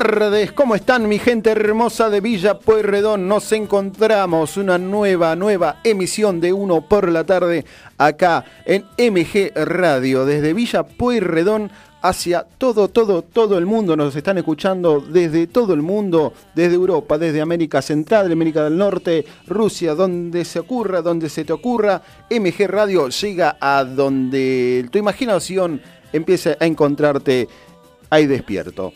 Tardes, ¿cómo están mi gente hermosa de Villa Pueyrredón? Nos encontramos una nueva, nueva emisión de Uno por la tarde acá en MG Radio, desde Villa Pueyrredón hacia todo, todo, todo el mundo. Nos están escuchando desde todo el mundo, desde Europa, desde América Central, América del Norte, Rusia, donde se ocurra, donde se te ocurra. MG Radio llega a donde tu imaginación empiece a encontrarte ahí despierto.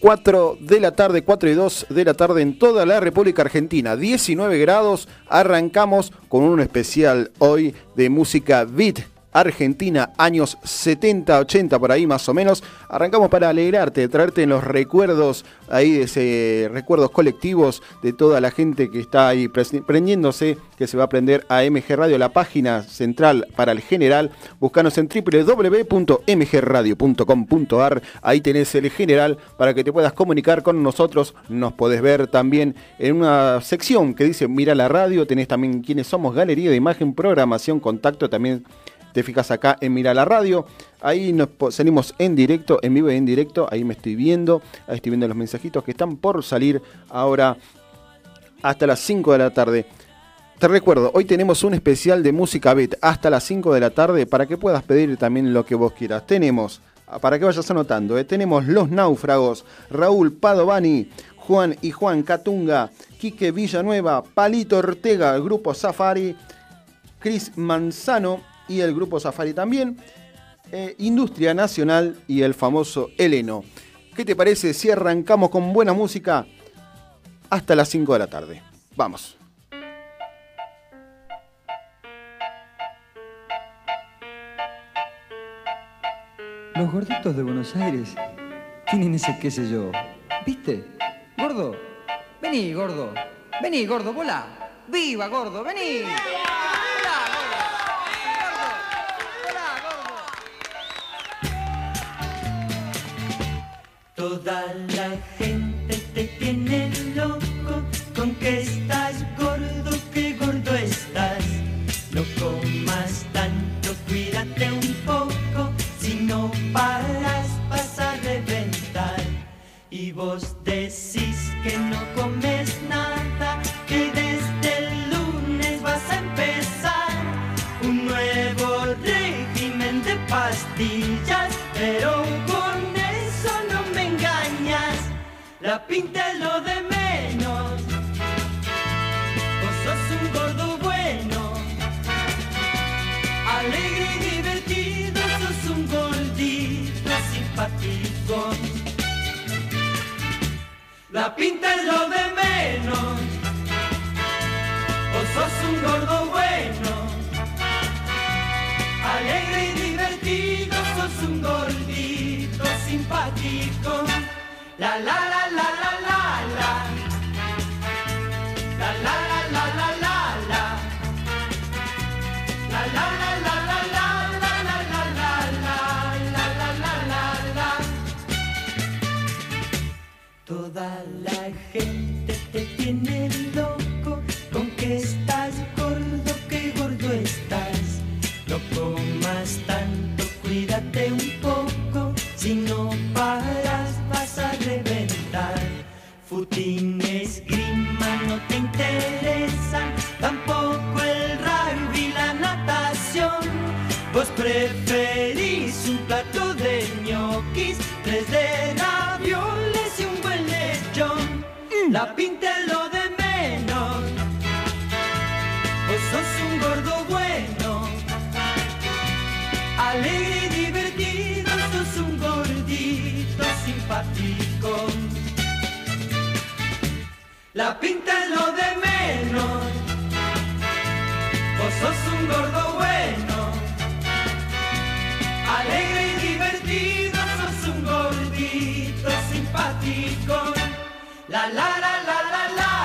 4 de la tarde, 4 y 2 de la tarde en toda la República Argentina, 19 grados. Arrancamos con un especial hoy de música beat Argentina, años 70, 80 por ahí más o menos. Arrancamos para alegrarte, traerte en los recuerdos, ahí de ese, recuerdos colectivos de toda la gente que está ahí prendiéndose, que se va a aprender a MG Radio, la página central para el general. Buscanos en www.mgradio.com.ar, ahí tenés el general para que te puedas comunicar con nosotros. Nos podés ver también en una sección que dice Mira la radio, tenés también quiénes somos, galería de imagen, programación, contacto, también te fijas acá en Mira la Radio. Ahí nos salimos en directo, en vivo y en directo. Ahí me estoy viendo. Ahí estoy viendo los mensajitos que están por salir ahora hasta las 5 de la tarde. Te recuerdo, hoy tenemos un especial de música beat hasta las 5 de la tarde para que puedas pedir también lo que vos quieras. Tenemos, para que vayas anotando, eh, tenemos Los Náufragos, Raúl Padovani, Juan y Juan Catunga, Quique Villanueva, Palito Ortega, grupo Safari, Cris Manzano y el grupo Safari también, eh, Industria Nacional y el famoso Eleno. ¿Qué te parece si arrancamos con buena música hasta las 5 de la tarde? Vamos. Los gorditos de Buenos Aires tienen ese qué sé yo. ¿Viste? Gordo, vení, gordo. Vení, gordo, volá. ¡Viva, gordo! ¡Vení! Toda la gente te tiene loco con que estás gordo, que gordo estás. No comas tanto, cuídate un poco, si no paras vas a reventar. Y vos la pinta es lo de menos. Vos sos un gordo bueno, alegre y divertido, sos un gordito simpático. La pinta es lo de menos. Vos sos un gordo bueno, alegre y divertido, sos un gordito simpático. La la la la la la la. La la la la la la la. La la la la la la la la la la la la la la la Toda la gente interesan, tampoco el rugby, la natación. Vos preferís un plato de ñoquis, tres de ravioles y un buen lechón. La pinta es La pinta es lo de menos. Vos sos un gordo bueno, alegre y divertido, sos un gordito simpático. La la la la la la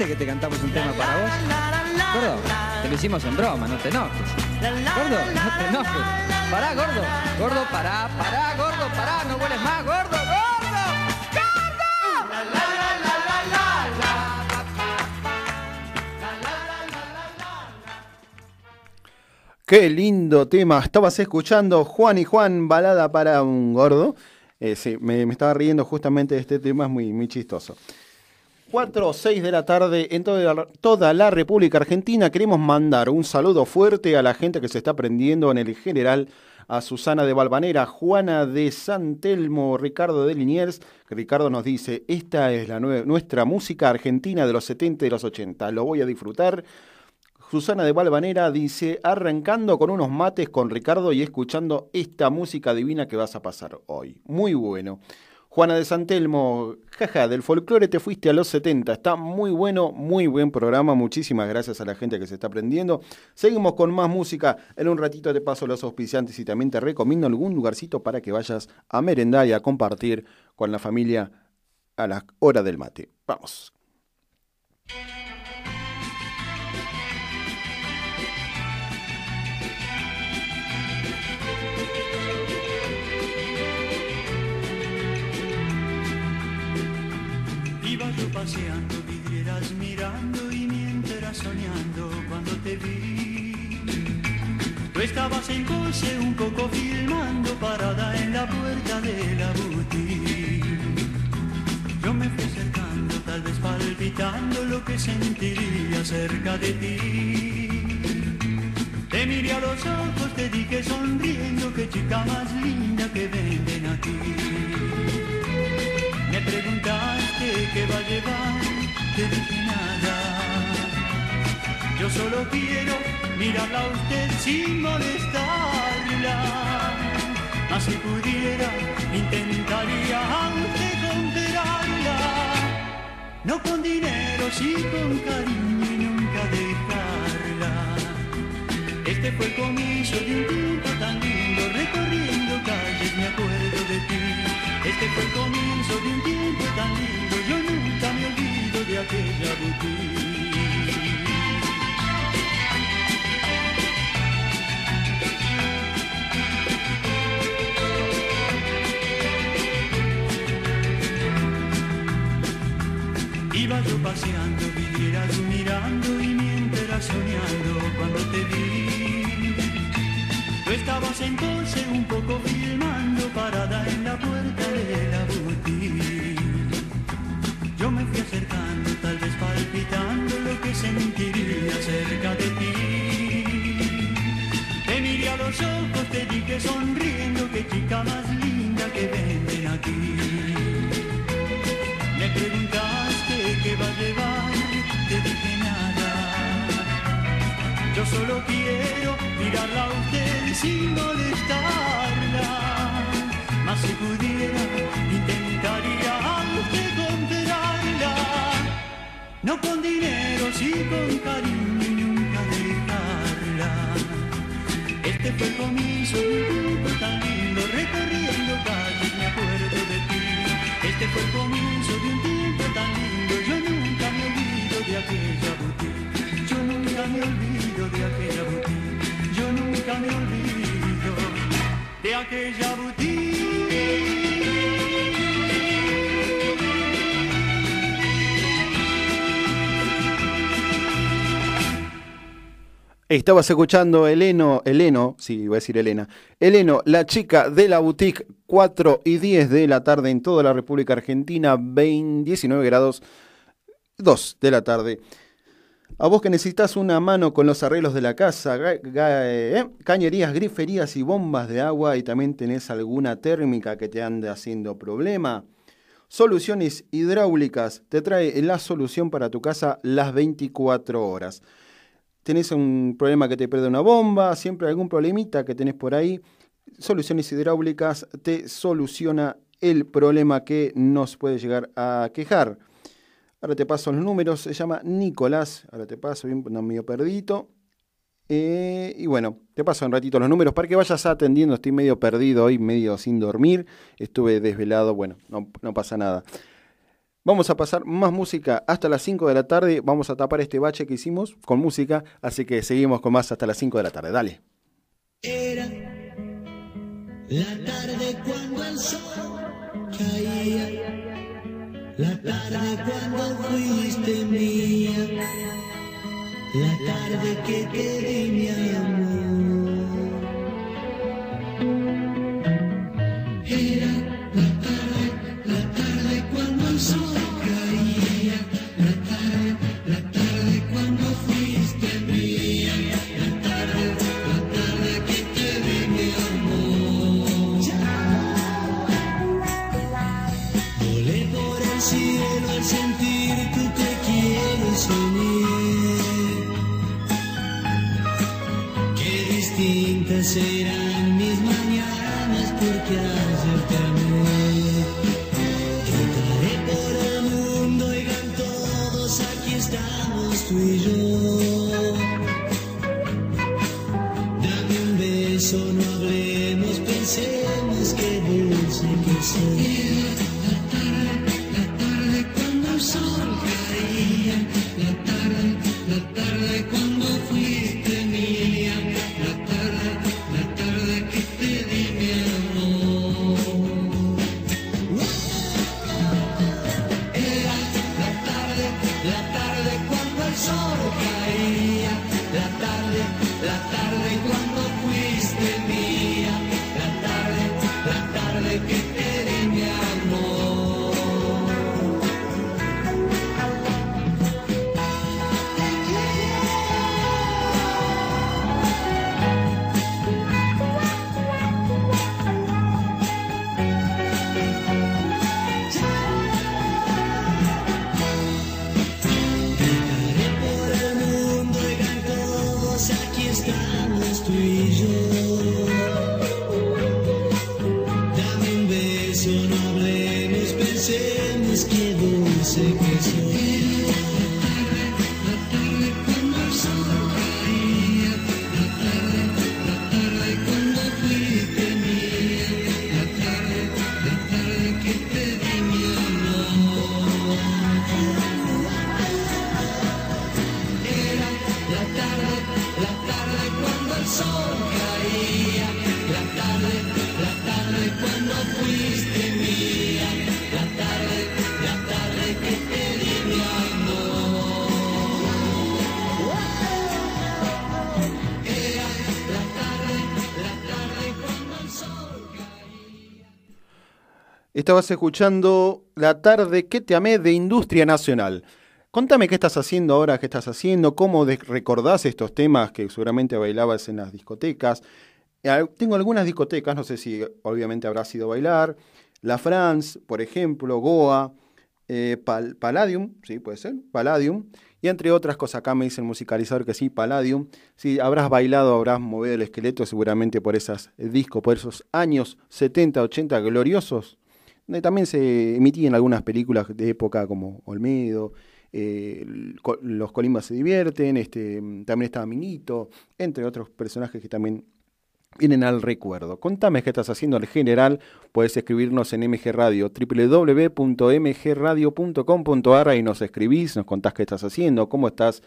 ¿viste que te cantamos un tema para vos? Gordo, te lo hicimos en broma, no te enojes. Gordo, no te enojes. Pará, gordo. Gordo, pará, pará, gordo, pará, no vueles más, gordo, gordo. Qué lindo tema. Estabas escuchando Juan y Juan, balada para un gordo. Eh, sí, me, me estaba riendo justamente de este tema, es muy, muy chistoso. 4 o 6 de la tarde en toda la, República Argentina. Queremos mandar un saludo fuerte a la gente que se está prendiendo en el general, a Susana de Balvanera, Juana de San Telmo, Ricardo de Liniers, Ricardo nos dice, esta es la nue- nuestra música argentina de los 70 y los 80, lo voy a disfrutar. Susana de Balvanera dice, arrancando con unos mates con Ricardo y escuchando esta música divina que vas a pasar hoy. Muy bueno. Juana de Santelmo, jaja, del folclore te fuiste a los 70. Está muy bueno, muy buen programa. Muchísimas gracias a la gente que se está aprendiendo. Seguimos con más música. En un ratito te paso los auspiciantes y también te recomiendo algún lugarcito para que vayas a merendar y a compartir con la familia a la hora del mate. Vamos. Paseando, vidrieras mirando y mientras soñando cuando te vi. Tú estabas en coche un poco filmando parada en la puerta de la boutique. Yo me fui acercando, tal vez palpitando lo que sentiría cerca de ti. Te miré a los ojos, te dije sonriendo, qué chica más linda que venden aquí. Me preguntaste qué va a llevar, te dije nada. Yo solo quiero mirarla a usted sin molestarla. Mas si pudiera, intentaría a usted. No con dinero, sí con cariño y nunca dejarla. Este fue el comienzo de un tiempo tan lindo, recorriendo calles me acuerdo de ti. Este fue el comienzo de un tiempo tan lindo, yo nunca me olvido de aquella boutique. Iba yo paseando, vidrieras mirando y mientras soñando cuando te vi. Tú estabas entonces un poco filmando parada en la puerta de la boutique. Yo me fui acercando, tal vez palpitando lo que sentiría cerca de ti. Te miré a los ojos, te dije sonriendo, qué chica más linda que venden aquí. Me preguntaste qué va a llevar, te dije nada. Yo solo quiero mirarla a usted sin molestarla. Mas si pudiera, intentaría a usted comprarla. No con dinero, sí con cariño y nunca dejarla. Este fue el comienzo de un tiempo tan lindo, recorriendo calles me acuerdo de ti. Este fue el comienzo de un tiempo tan lindo, yo nunca me olvido de aquella boutique. Yo nunca me olvido de aquella boutique. Yo nunca me olvido de aquella boutique. Estabas escuchando Eleno, Eleno, sí, voy a decir Elena. Eleno, la chica de la boutique, 4 y 10 de la tarde en toda la República Argentina, 20, 19 grados, 2 de la tarde. A vos que necesitas una mano con los arreglos de la casa, ga- eh, cañerías, griferías y bombas de agua y también tenés alguna térmica que te ande haciendo problema. Soluciones hidráulicas te trae la solución para tu casa las 24 horas tenés un problema que te pierde una bomba, siempre algún problemita que tenés por ahí, Soluciones Hidráulicas te soluciona el problema que nos puede llegar a quejar. Ahora te paso los números, se llama Nicolás, ahora te paso, bien no, medio perdidito. Eh, y bueno, te paso un ratito los números para que vayas atendiendo, estoy medio perdido hoy, medio sin dormir, estuve desvelado, bueno, no, no pasa nada. Vamos a pasar más música hasta las 5 de la tarde. Vamos a tapar este bache que hicimos con música. Así que seguimos con más hasta las 5 de la tarde. Dale. Era la tarde cuando el sol caía. La tarde cuando fuiste mía. La tarde que te di mi amor. see. La tarde Estabas escuchando La tarde que te amé de Industria Nacional. Contame qué estás haciendo ahora, qué estás haciendo, cómo recordás estos temas que seguramente bailabas en las discotecas. Eh, Tengo algunas discotecas, no sé si obviamente habrás ido a bailar. La France, por ejemplo, Goa, eh, Pal- Palladium, sí, puede ser, Palladium. Y entre otras cosas, acá me dice el musicalizador que sí, Palladium. Sí, habrás bailado, habrás movido el esqueleto seguramente por esos discos, por esos años 70, 80 gloriosos también se emitían algunas películas de época como Olmedo, eh, Los Colimbas se divierten, este, también estaba Minito, entre otros personajes que también vienen al recuerdo. Contame qué estás haciendo en general, puedes escribirnos en MG Radio, www.mgradio.com.ar y nos escribís, nos contás qué estás haciendo, cómo estás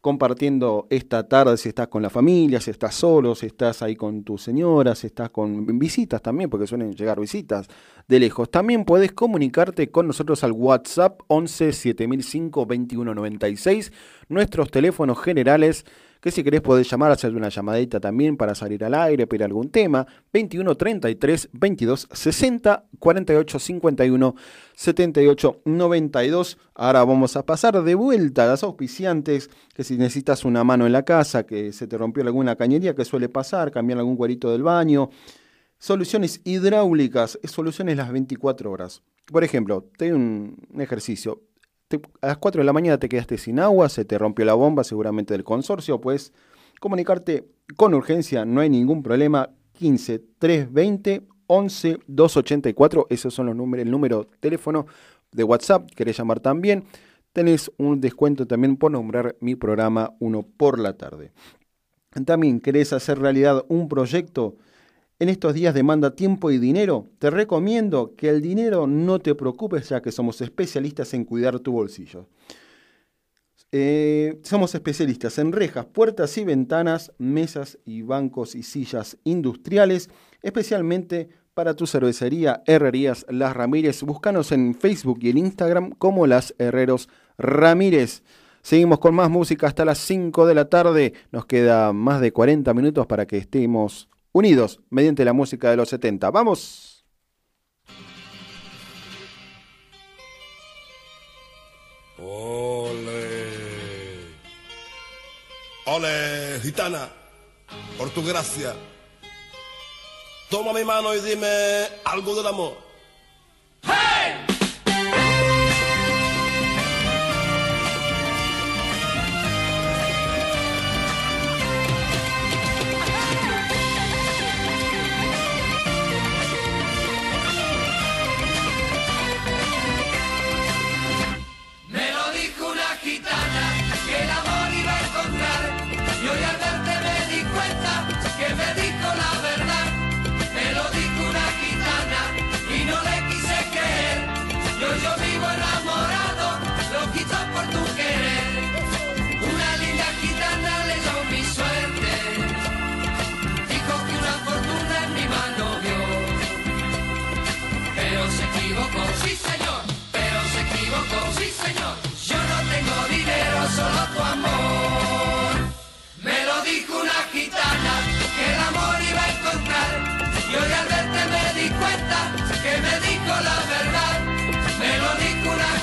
compartiendo esta tarde, si estás con la familia, si estás solo, si estás ahí con tu señora, si estás con visitas también, porque suelen llegar visitas de lejos. También puedes comunicarte con nosotros al WhatsApp 11 7005 2196, nuestros teléfonos generales, que si querés podés llamar, hacer una llamadita también para salir al aire, pedir algún tema, 21 33 22 60 48 51 78 92. Ahora vamos a pasar de vuelta a las auspiciantes, que si necesitas una mano en la casa, que se te rompió alguna cañería, que suele pasar, cambiar algún cuerito del baño, Soluciones hidráulicas, es soluciones las 24 horas. Por ejemplo, te doy un ejercicio. A las 4 de la mañana te quedaste sin agua, se te rompió la bomba seguramente del consorcio, puedes comunicarte con urgencia, no hay ningún problema. 15 320 11 284, esos son los números, el número teléfono de WhatsApp, querés llamar también. Tenés un descuento también por nombrar mi programa uno por la tarde. También querés hacer realidad un proyecto en estos días demanda tiempo y dinero, te recomiendo que el dinero no te preocupes ya que somos especialistas en cuidar tu bolsillo. Eh, somos especialistas en rejas, puertas y ventanas, mesas y bancos y sillas industriales, especialmente para tu cervecería Herrerías Las Ramírez. Búscanos en Facebook y en Instagram como Las Herreros Ramírez. Seguimos con más música hasta las 5 de la tarde. Nos queda más de 40 minutos para que estemos unidos mediante la música de los 70. ¡Vamos! Ole. Ole, gitana, por tu gracia. Toma mi mano y dime algo del amor.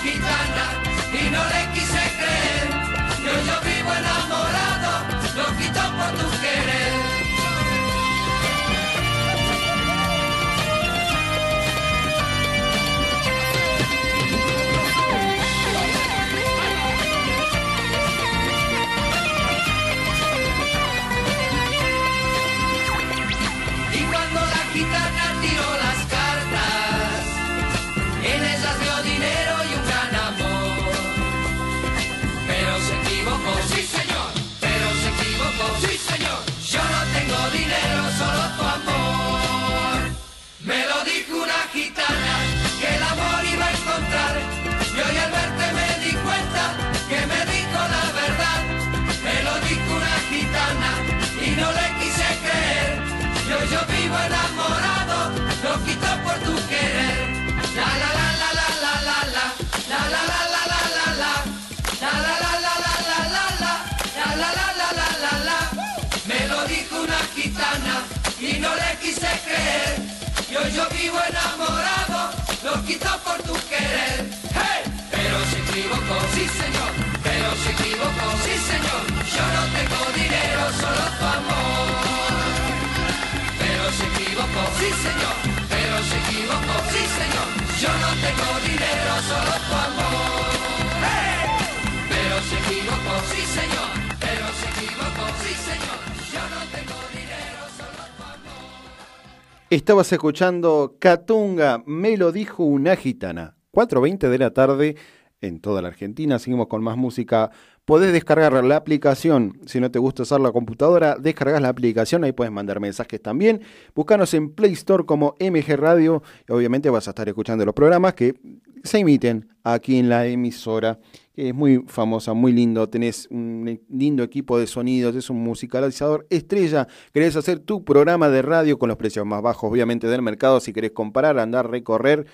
Gitana, Estabas escuchando Catunga, me lo dijo una gitana. 4.20 de la tarde en toda la Argentina. Seguimos con más música. Podés descargar la aplicación. Si no te gusta usar la computadora, descargas la aplicación. Ahí puedes mandar mensajes también. Búscanos en Play Store como MG Radio. Y obviamente vas a estar escuchando los programas que se emiten aquí en la emisora. Que es muy famosa, muy lindo. Tenés un lindo equipo de sonidos. Es un musicalizador estrella. Querés hacer tu programa de radio con los precios más bajos, obviamente, del mercado. Si querés comparar, andar, recorrer.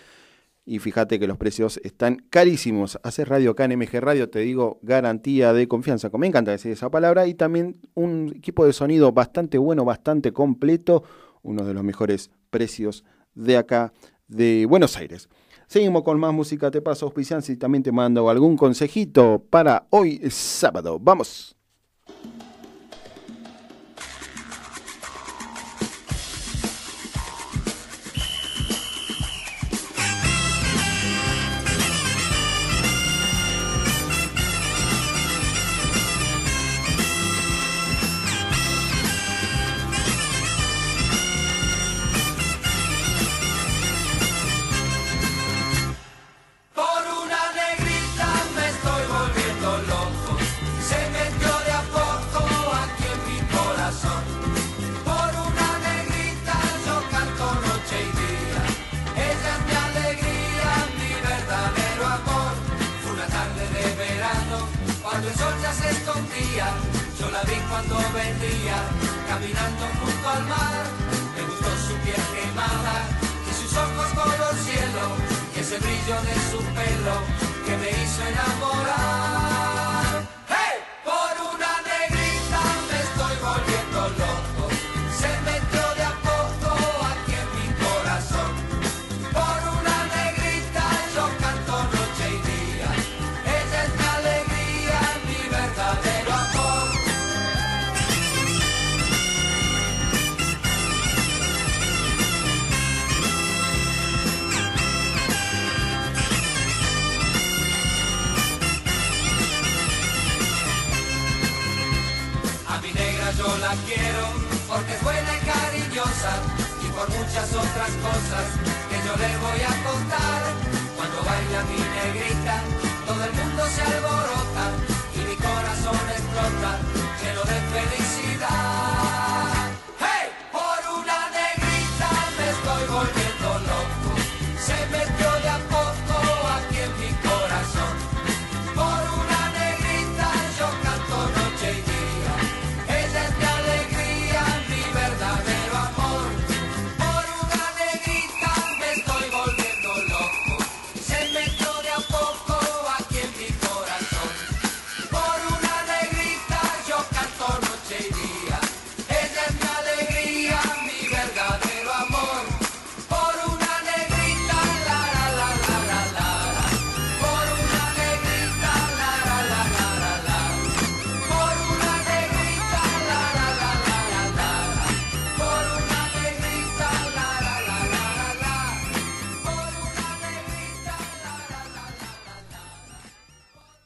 Y fíjate que los precios están carísimos. Hacer radio acá en MG Radio, te digo, garantía de confianza. Me encanta decir esa palabra. Y también un equipo de sonido bastante bueno, bastante completo. Uno de los mejores precios de acá, de Buenos Aires. Seguimos con más música. Te paso auspicianza y también te mando algún consejito para hoy sábado. Vamos.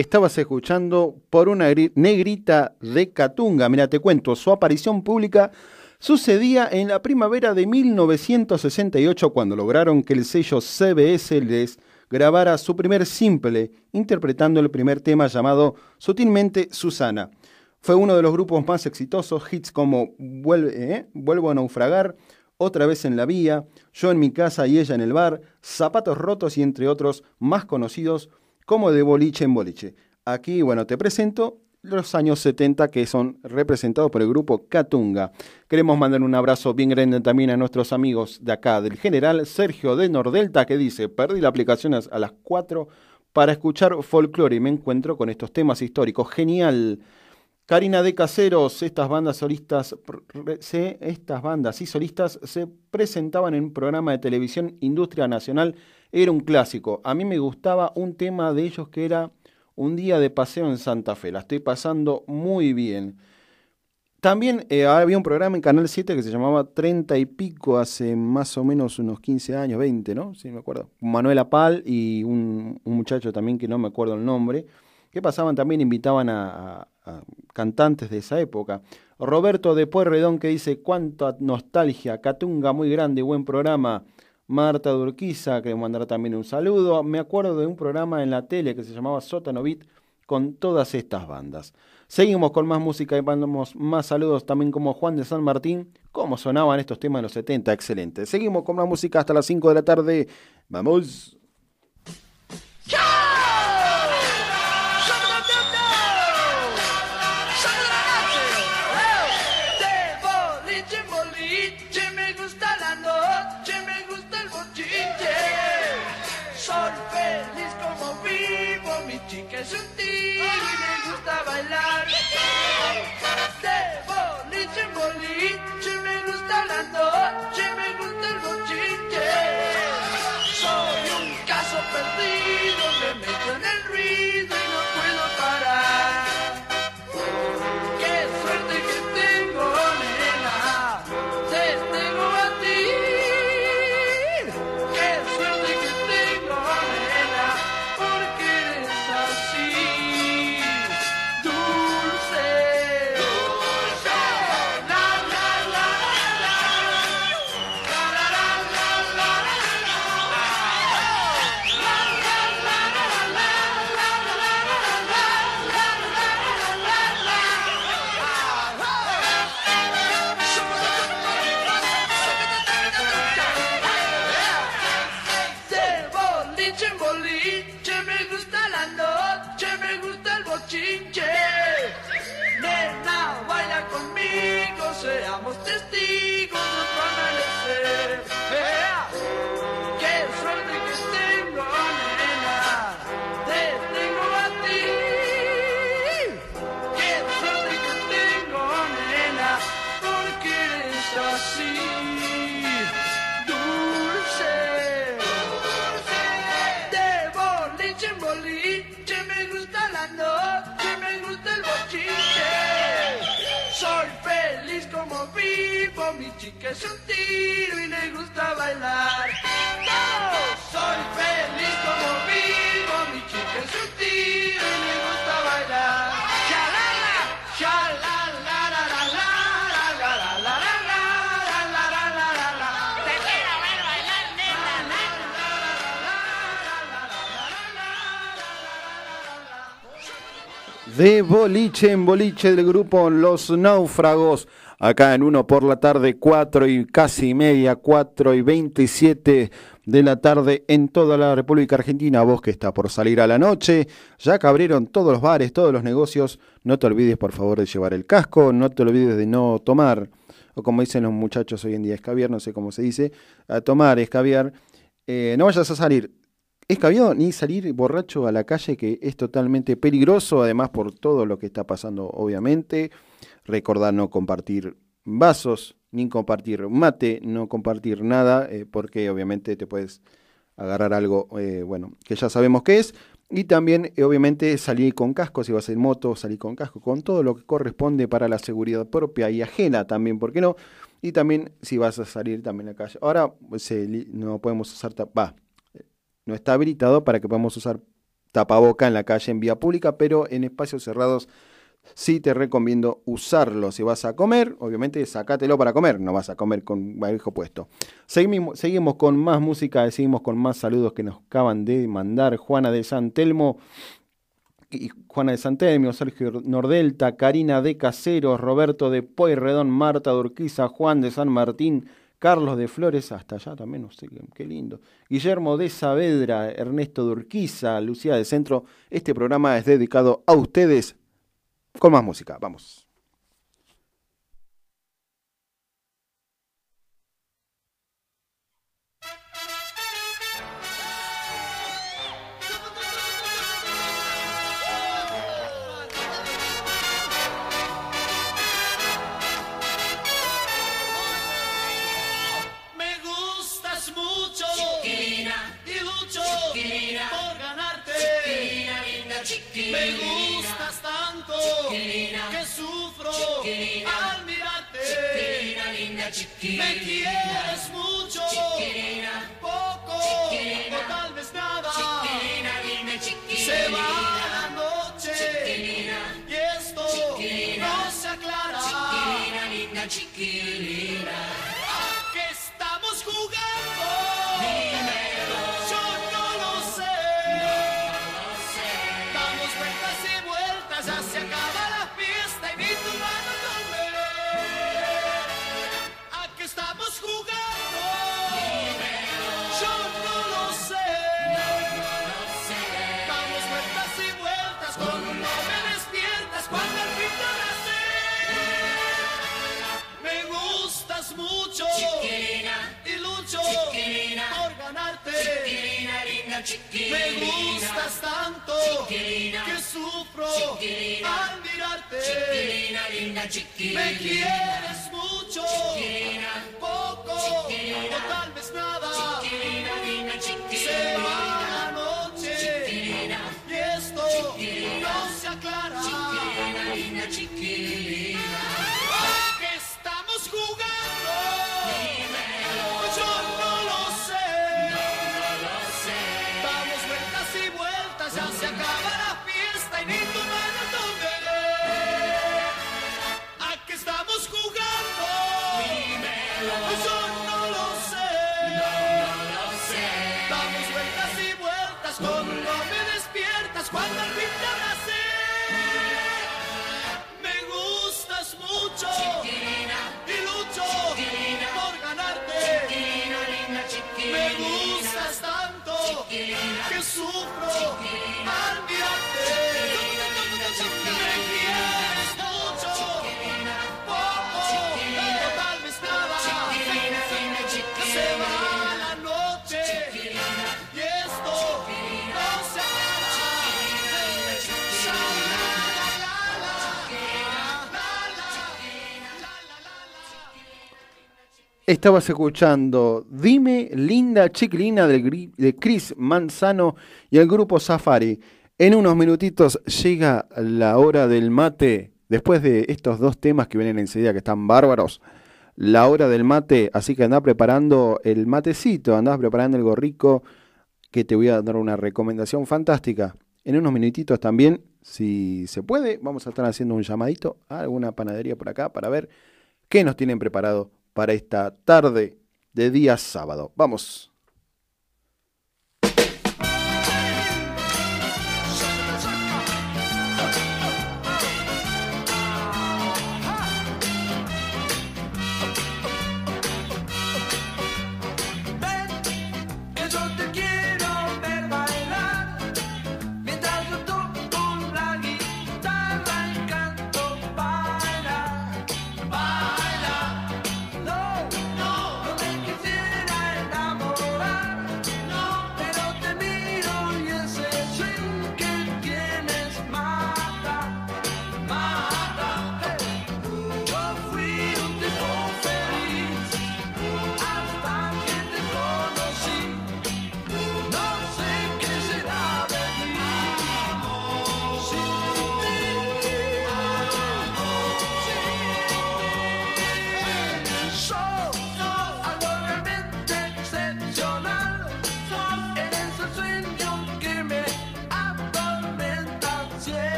Estabas escuchando por una gri- negrita de Catunga. Mira, te cuento, su aparición pública sucedía en la primavera de 1968 cuando lograron que el sello CBS les grabara su primer simple, interpretando el primer tema llamado Sutilmente Susana. Fue uno de los grupos más exitosos, hits como Vuelve- ¿eh? Vuelvo a naufragar, Otra vez en la vía, Yo en mi casa y ella en el bar, Zapatos rotos y entre otros más conocidos como de boliche en boliche. Aquí, bueno, te presento los años 70 que son representados por el grupo Catunga. Queremos mandar un abrazo bien grande también a nuestros amigos de acá, del general Sergio de Nordelta, que dice, perdí la aplicación a las 4 para escuchar folclore y me encuentro con estos temas históricos. Genial. Karina de Caseros, estas bandas solistas, se, estas bandas y solistas se presentaban en un programa de televisión Industria Nacional, era un clásico. A mí me gustaba un tema de ellos que era Un día de paseo en Santa Fe, la estoy pasando muy bien. También eh, había un programa en Canal 7 que se llamaba Treinta y Pico, hace más o menos unos 15 años, 20, ¿no? Sí, me acuerdo. Manuela Pal y un muchacho también que no me acuerdo el nombre, que pasaban también, invitaban a, cantantes de esa época. Roberto de Pueyrredón que dice, cuánta nostalgia, Catunga muy grande, buen programa. Marta Durquiza, que le mandará también un saludo. Me acuerdo de un programa en la tele que se llamaba Sótano Beat con todas estas bandas. Seguimos con más música y mandamos más saludos también como Juan de San Martín. ¿Cómo sonaban estos temas en los 70? Excelente. Seguimos con más música hasta las 5 de la tarde. Vamos. como mi chica es un tiro y le gusta bailar. ¡No! Soy feliz como vivo, mi chica es un tiro y le gusta bailar. ¡Chalala! ¡Chalala! de boliche en boliche del grupo Los Náufragos. Acá en uno por la tarde, 4 y casi media, 4 y 27 de la tarde en toda la República Argentina. Vos que está por salir a la noche, ya que abrieron todos los bares, todos los negocios. No te olvides, por favor, de llevar el casco. No te olvides de no tomar, o como dicen los muchachos hoy en día, escabiar, no sé cómo se dice, a tomar escabiar. Eh, no vayas a salir escabiado ni salir borracho a la calle, que es totalmente peligroso, además por todo lo que está pasando, obviamente. Recordar no compartir vasos, ni compartir mate, no compartir nada, eh, porque obviamente te puedes agarrar algo, eh, bueno, que ya sabemos qué es. Y también, eh, obviamente, salir con casco, si vas en moto, salir con casco, con todo lo que corresponde para la seguridad propia y ajena también, ¿por qué no? Y también si vas a salir también a la calle. Ahora li- no podemos usar, va, no está habilitado para que podamos usar tapaboca en la calle en vía pública, pero en espacios cerrados sí te recomiendo usarlo. Si vas a comer, obviamente sacátelo para comer, no vas a comer con barbijo puesto. Seguimos, seguimos con más música, seguimos con más saludos que nos acaban de mandar Juana de San Telmo. Y Juana de San Telmo, Sergio Nordelta, Karina de Caseros, Roberto de Pueyrredón, Marta de Urquiza, Juan de San Martín, Carlos de Flores, hasta allá también, no sé qué lindo. Guillermo de Saavedra, Ernesto de Urquiza, Lucía de Centro. Este programa es dedicado a ustedes con más música. Vamos. Me quieres mucho, poco o tal vez nada. chiquilina. Se va la noche y esto no se aclara. Ganarte. chiquilina, linda chiquilina. Me gustas tanto Chiquilina, que sufro Chiquilina, al mirarte. Chiquilina, linda chiquilina. Me quieres mucho, Chiquilina, poco Chiquilina, o Estabas escuchando Dime Linda Chiquilina de Chris Manzano y el grupo Safari. En unos minutitos llega la hora del mate. Después de estos dos temas que vienen enseguida, que están bárbaros, la hora del mate. Así que andá preparando el matecito, andás preparando el gorrico, que te voy a dar una recomendación fantástica. En unos minutitos también, si se puede, vamos a estar haciendo un llamadito a alguna panadería por acá para ver qué nos tienen preparado para esta tarde de día sábado. Vamos.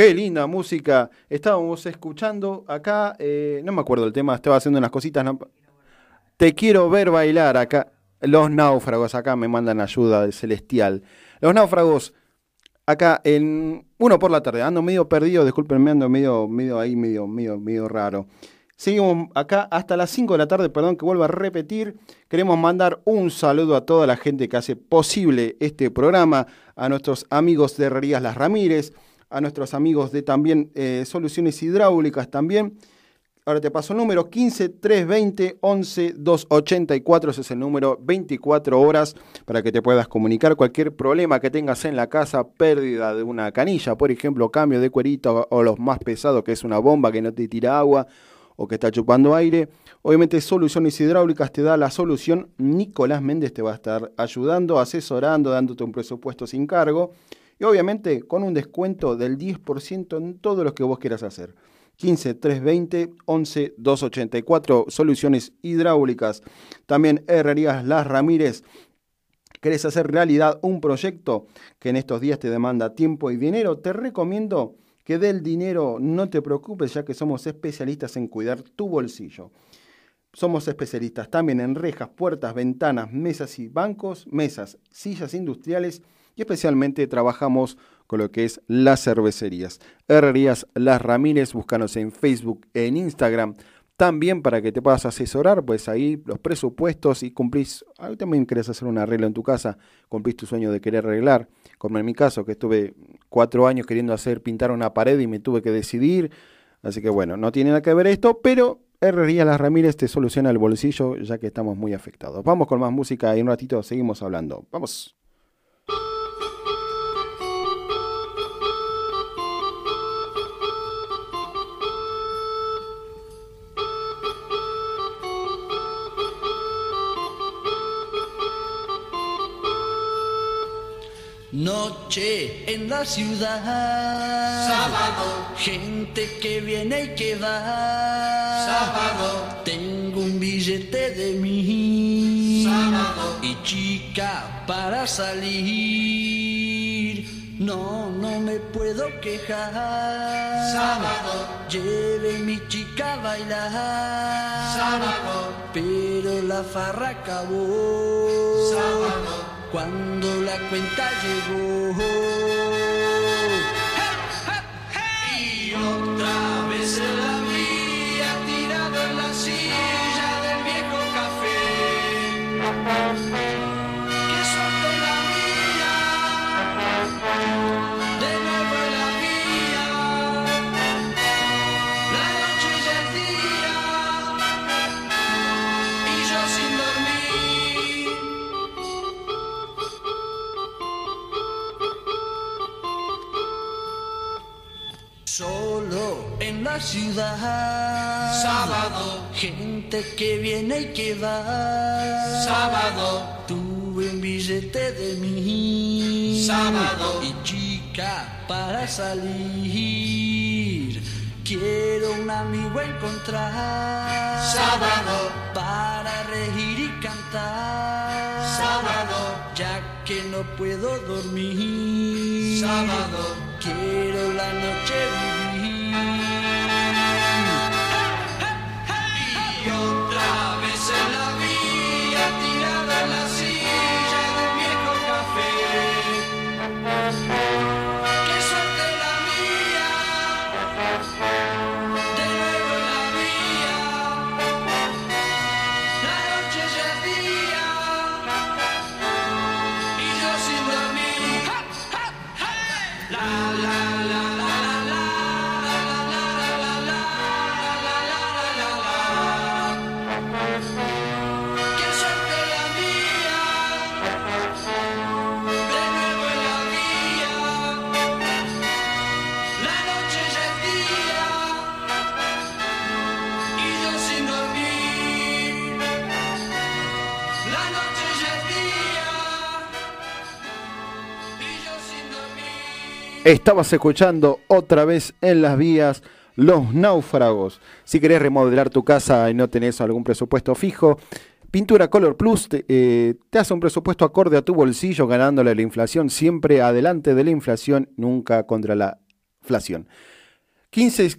Qué linda música. Estábamos escuchando acá, eh, no me acuerdo el tema, estaba haciendo unas cositas. Te quiero ver bailar acá. Los náufragos acá me mandan ayuda del celestial. Los náufragos acá en uno por la tarde. Ando medio perdido, discúlpenme, ando medio, medio ahí, medio, medio, medio raro. Seguimos acá hasta las 5 de la tarde, perdón que vuelva a repetir. Queremos mandar un saludo a toda la gente que hace posible este programa, a nuestros amigos de Herrerías Las Ramírez, a nuestros amigos de también eh, Soluciones Hidráulicas también. Ahora te paso el número 15 320 11 284, ese es el número 24 horas para que te puedas comunicar cualquier problema que tengas en la casa, pérdida de una canilla, por ejemplo, cambio de cuerito o los más pesados que es una bomba que no te tira agua o que está chupando aire. Obviamente Soluciones Hidráulicas te da la solución. Nicolás Méndez te va a estar ayudando, asesorando, dándote un presupuesto sin cargo y obviamente con un descuento del 10% en todo lo que vos quieras hacer. 15 320 11 284 Soluciones Hidráulicas. También Herrerías Las Ramírez. ¿Querés hacer realidad un proyecto que en estos días te demanda tiempo y dinero? Te recomiendo que del dinero no te preocupes ya que somos especialistas en cuidar tu bolsillo. Somos especialistas también en rejas, puertas, ventanas, mesas y bancos, mesas, sillas industriales especialmente trabajamos con lo que es las cervecerías. Herrerías Las Ramírez, búscanos en Facebook, en Instagram. También para que te puedas asesorar, pues ahí los presupuestos y cumplís, ahí también querés hacer un arreglo en tu casa, cumplís tu sueño de querer arreglar, como en mi caso, que estuve cuatro años queriendo hacer pintar una pared y me tuve que decidir, Así que bueno, no tiene nada que ver esto, pero Herrería Las Ramírez te soluciona el bolsillo ya que estamos muy afectados. Vamos con más música y un ratito seguimos hablando. Vamos. Noche en la ciudad. Sábado. Gente que viene y que va. Sábado. Tengo un billete de mí. Sábado. Y chica para salir. No, no me puedo quejar. Sábado. Lleve mi chica a bailar. Sábado. Pero la farra acabó. Sábado. Cuando la cuenta llegó. Y otra vez vía, tirado en la silla del viejo café. Ciudad. Sábado. Gente que viene y que va. Sábado. Tuve un billete de mí. Sábado. Y chica para salir. Quiero un amigo encontrar. Sábado. Para reír y cantar. Sábado. Ya que no puedo dormir. Sábado. Quiero la noche vivir. Estabas escuchando otra vez en las vías Los Náufragos. Si querés remodelar tu casa y no tenés algún presupuesto fijo, Pintura Color Plus te, eh, te hace un presupuesto acorde a tu bolsillo, ganándole la inflación, siempre adelante de la inflación, nunca contra la inflación. 15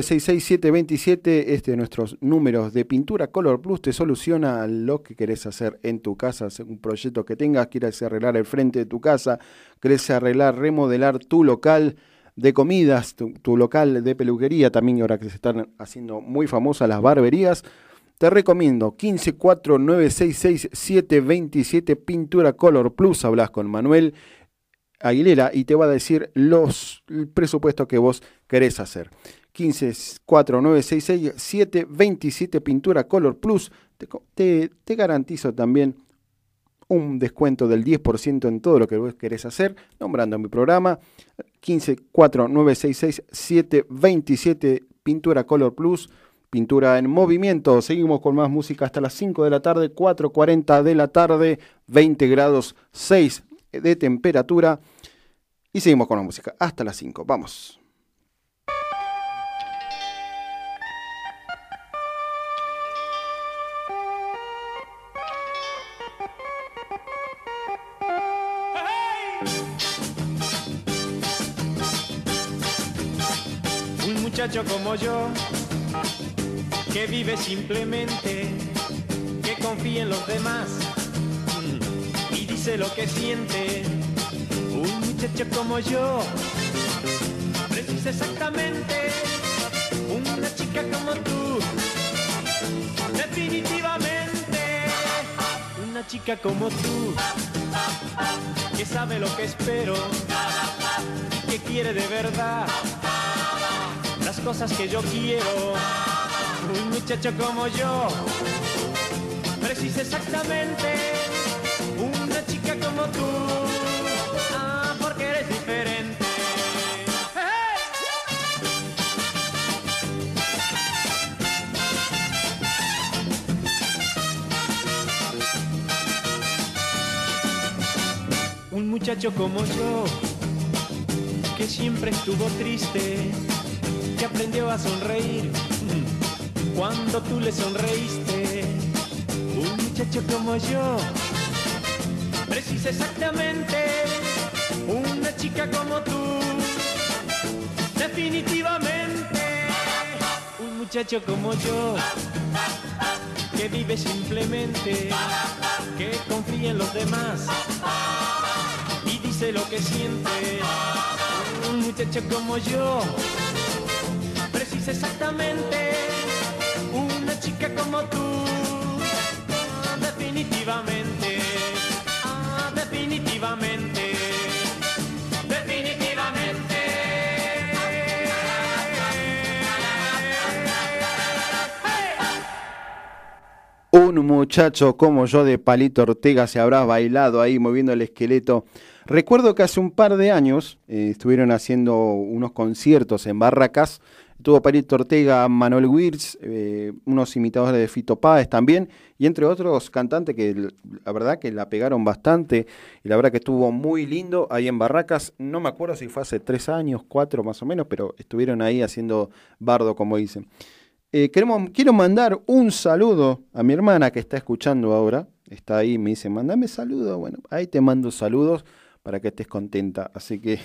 727 este de nuestros números de pintura Color Plus te soluciona lo que querés hacer en tu casa, un proyecto que tengas, quieres arreglar el frente de tu casa, querés arreglar, remodelar tu local de comidas, tu, tu local de peluquería, también ahora que se están haciendo muy famosas las barberías, te recomiendo 154966 Pintura Color Plus, hablas con Manuel Aguilera y te va a decir los el presupuesto que vos querés hacer. 154966 Pintura Color Plus. Te, te- te garantizo también un descuento del 10% en todo lo que vos querés hacer, nombrando mi programa 154966 Pintura Color Plus. Pintura en movimiento. Seguimos con más música hasta las 5 de la tarde, 4.40 de la tarde, 20 grados 6 de temperatura. Y seguimos con la música hasta las 5. Vamos. Un muchacho como yo, que vive simplemente, que confía en los demás dice lo que siente. Un muchacho como yo, precisa exactamente una chica como tú. Definitivamente, una chica como tú, que sabe lo que espero, que quiere de verdad las cosas que yo quiero. Un muchacho como yo precisa exactamente chica como tú. Ah, porque eres diferente. Un muchacho como yo, que siempre estuvo triste, que aprendió a sonreír cuando tú le sonreíste. Un muchacho como yo, precisa exactamente una chica como tú. Definitivamente, un muchacho como yo, que vive simplemente, que confía en los demás y dice lo que siente. Un muchacho como yo precisa exactamente una chica como tú. Definitivamente, Un muchacho como yo de Palito Ortega se habrá bailado ahí moviendo el esqueleto. Recuerdo que hace un par de años eh, estuvieron haciendo unos conciertos en Barracas. Tuvo Palito Ortega, Manuel Wirtz, eh, unos imitadores de Fito Páez también, y entre otros cantantes que la verdad que la pegaron bastante, y la verdad que estuvo muy lindo ahí en Barracas. No me acuerdo si fue hace tres años, cuatro más o menos, pero estuvieron ahí haciendo bardo, como dicen. Eh, quiero mandar un saludo a mi hermana que está escuchando ahora. Está ahí, me dice, mandame saludos. Bueno, ahí te mando saludos para que estés contenta. Así que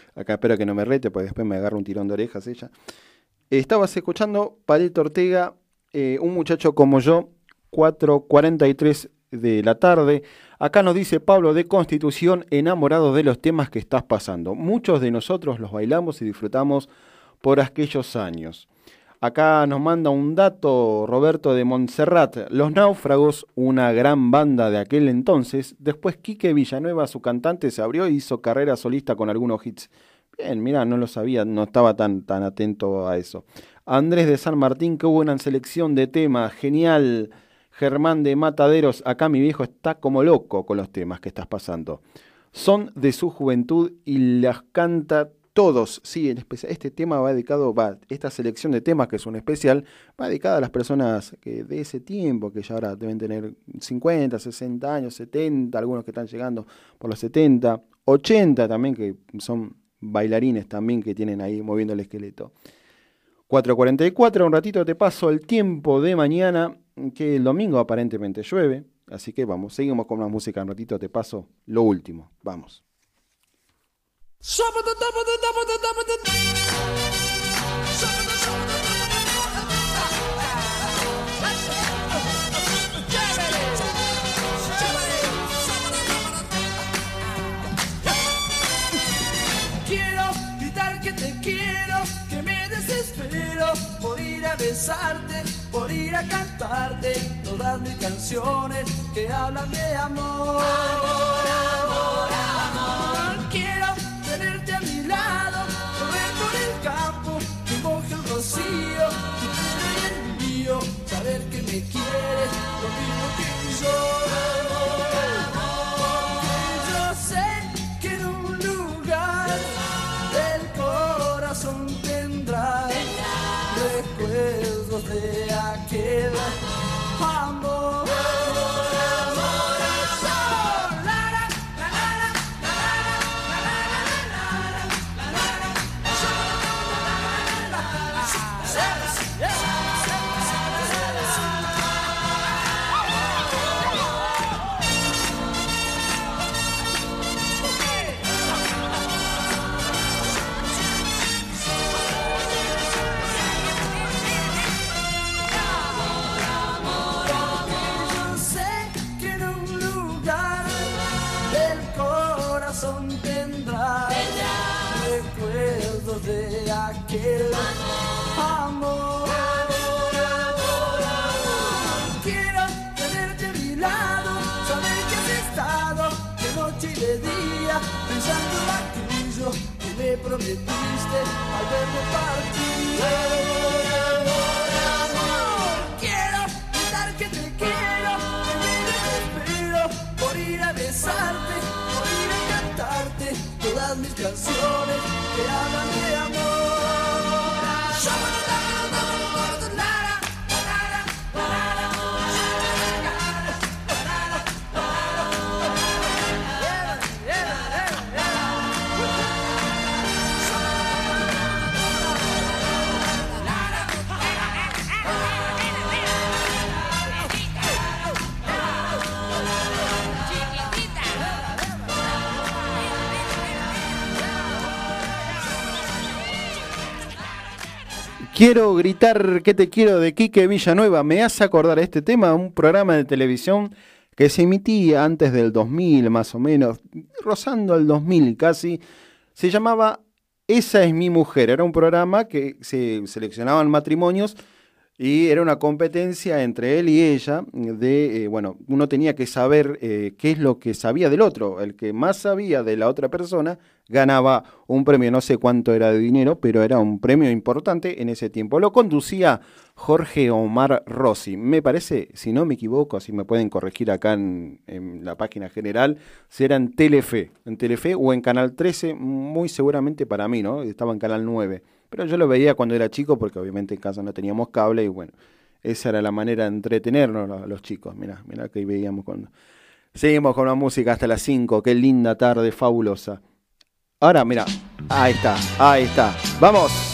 acá espero que no me rete, porque después me agarra un tirón de orejas ella. Estabas escuchando Palito Ortega, eh, un muchacho como yo, 4.43 de la tarde. Acá nos dice Pablo de Constitución, enamorado de los temas que estás pasando. Muchos de nosotros los bailamos y disfrutamos por aquellos años. Acá nos manda un dato Roberto de Montserrat. Los Náufragos, una gran banda de aquel entonces. Después Quique Villanueva, su cantante, se abrió y hizo carrera solista con algunos hits. Bien, mira, no lo sabía, no estaba tan, tan atento a eso. Andrés de San Martín, qué buena selección de temas, genial. Germán de Mataderos, acá mi viejo está como loco con los temas que estás pasando. Son de su juventud y las canta todos. Sí, en especial, este tema va dedicado, va, esta selección de temas que es un especial, va dedicada a las personas que de ese tiempo, que ya ahora deben tener 50, 60 años, 70, algunos que están llegando por los 70, 80 también, que son bailarines también que tienen ahí moviendo el esqueleto. 4.44, un ratito te paso el tiempo de mañana, que el domingo aparentemente llueve, así que vamos, seguimos con la música, un ratito te paso lo último, vamos. Quiero gritar que te quiero, que me desespero por ir a besarte, por ir a cantarte todas mis canciones que hablan de amor. Quiero me quieres lo mismo que Quiero gritar que te quiero de Quique Villanueva. Me hace acordar este tema, un programa de televisión que se emitía antes del 2000 más o menos, rozando el 2000 casi. Se llamaba Esa es mi mujer. Era un programa que se seleccionaban matrimonios y era una competencia entre él y ella de, eh, bueno, uno tenía que saber eh, qué es lo que sabía del otro. El que más sabía de la otra persona ganaba un premio, no sé cuánto era de dinero, pero era un premio importante en ese tiempo. Lo conducía Jorge Omar Rossi. Me parece, si no me equivoco, si me pueden corregir acá en, en la página general, si era en Telefe, en Telefe o en Canal 13, muy seguramente para mí, ¿no? Estaba en Canal 9. Pero yo lo veía cuando era chico porque obviamente en casa no teníamos cable y bueno, esa era la manera de entretenernos los, chicos. Mirá, mirá que veíamos cuando... Seguimos con la música hasta las 5, qué linda tarde, fabulosa. Ahora, mira, ahí está, ahí está. Vamos.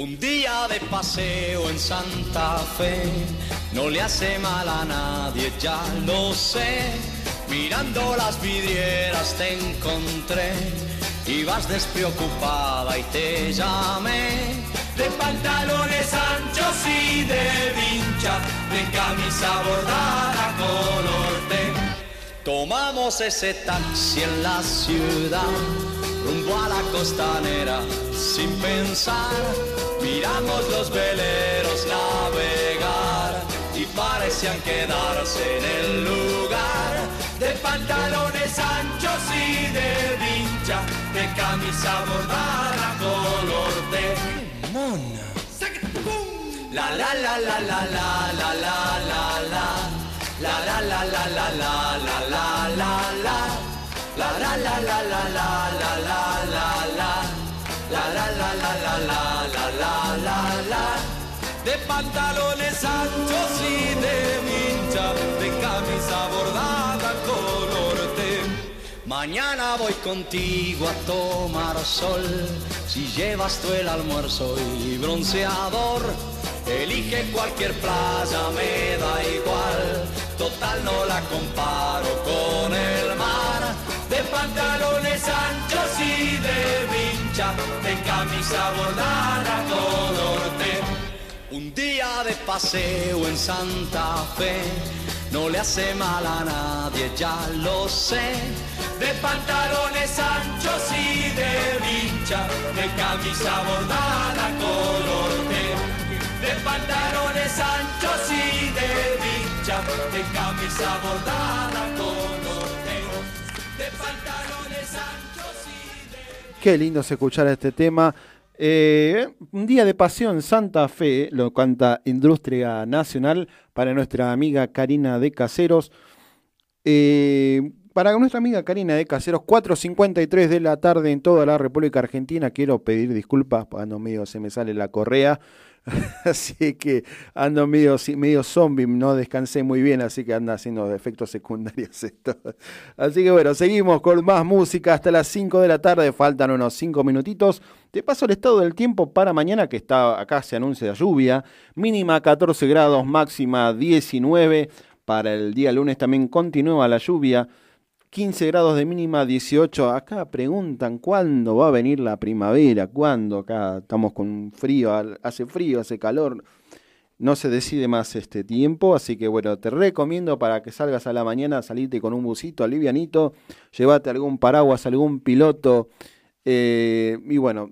Un día de paseo en Santa Fe no le hace mal a nadie, ya lo sé. Mirando las vidrieras te encontré, ibas despreocupada y te llamé. De pantalones anchos y de vincha, de camisa bordada color té. Tomamos ese taxi en la ciudad, rumbo a la costanera, sin pensar, miramos los veleros navegar y parecían quedarse en el lugar de pantalones anchos y de vincha, de camisa bordada color de mona. La la la la la la la la la la La la la la la la la la la la La la la la la la la la la la La la la la la la la la la la De pantalones anchos y de vincha De camisa bordada color té Mañana voy contigo a tomar sol Si llevas tú el almuerzo y bronceador Elige cualquier playa, me da igual. Total no la comparo con el mar. De pantalones anchos y de vincha, de camisa bordada color de paseo en Santa Fe no le hace mal a nadie, ya lo sé. De pantalones anchos y de vincha, de camisa bordada color té de pantalones anchos y de vincha, de camisa bordada color de, de pantalones anchos y de... Qué lindo es escuchar este tema. Eh, un día de pasión Santa Fe, lo canta Industria Nacional para nuestra amiga Karina de Caseros. Eh, para nuestra amiga Karina de Caseros, 4.53 de la tarde en toda la República Argentina. Quiero pedir disculpas, cuando medio se me sale la correa. así que ando medio, medio zombie, no descansé muy bien, así que anda haciendo efectos secundarios esto. Así que bueno, seguimos con más música hasta las 5 de la tarde, faltan unos 5 minutitos. Te paso el estado del tiempo para mañana, que está acá se anuncia lluvia, mínima 14 grados, máxima 19. Para el día lunes también continúa la lluvia. 15 grados de mínima, 18. Acá preguntan cuándo va a venir la primavera, cuándo. Acá estamos con frío, hace frío, hace calor. No se decide más este tiempo, así que bueno, te recomiendo para que salgas a la mañana, salirte con un busito alivianito, llévate algún paraguas, algún piloto. eh, y bueno,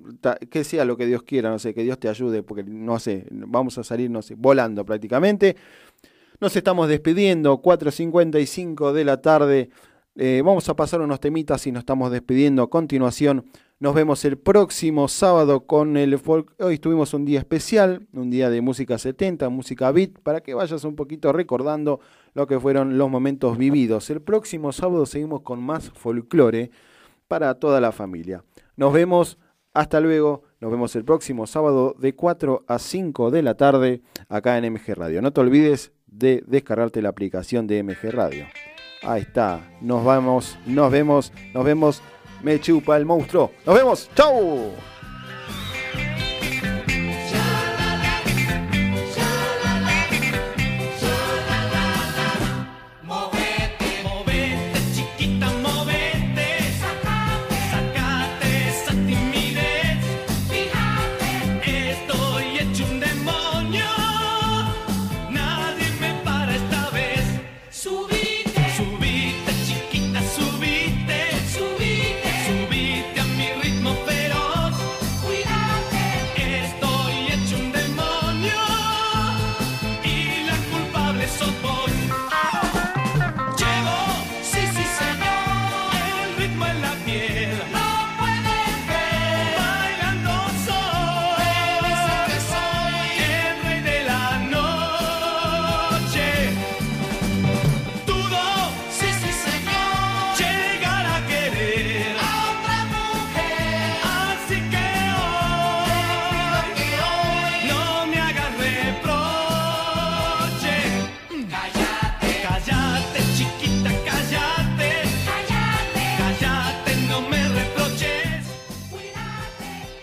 que sea lo que Dios quiera, no sé, que Dios te ayude, porque no sé, vamos a salir, no sé, volando prácticamente. Nos estamos despidiendo, 4.55 de la tarde. Eh, vamos a pasar unos temitas y nos estamos despidiendo a continuación. Nos vemos el próximo sábado con el folk. Hoy tuvimos un día especial, un día de música 70, música beat, para que vayas un poquito recordando lo que fueron los momentos vividos. El próximo sábado seguimos con más folclore para toda la familia. Nos vemos, hasta luego. Nos vemos el próximo sábado de 4 a 5 de la tarde acá en MG Radio. No te olvides de descargarte la aplicación de MG Radio. Ahí está. Nos vamos, nos vemos, nos vemos. Me chupa el monstruo. Nos vemos. ¡Chau!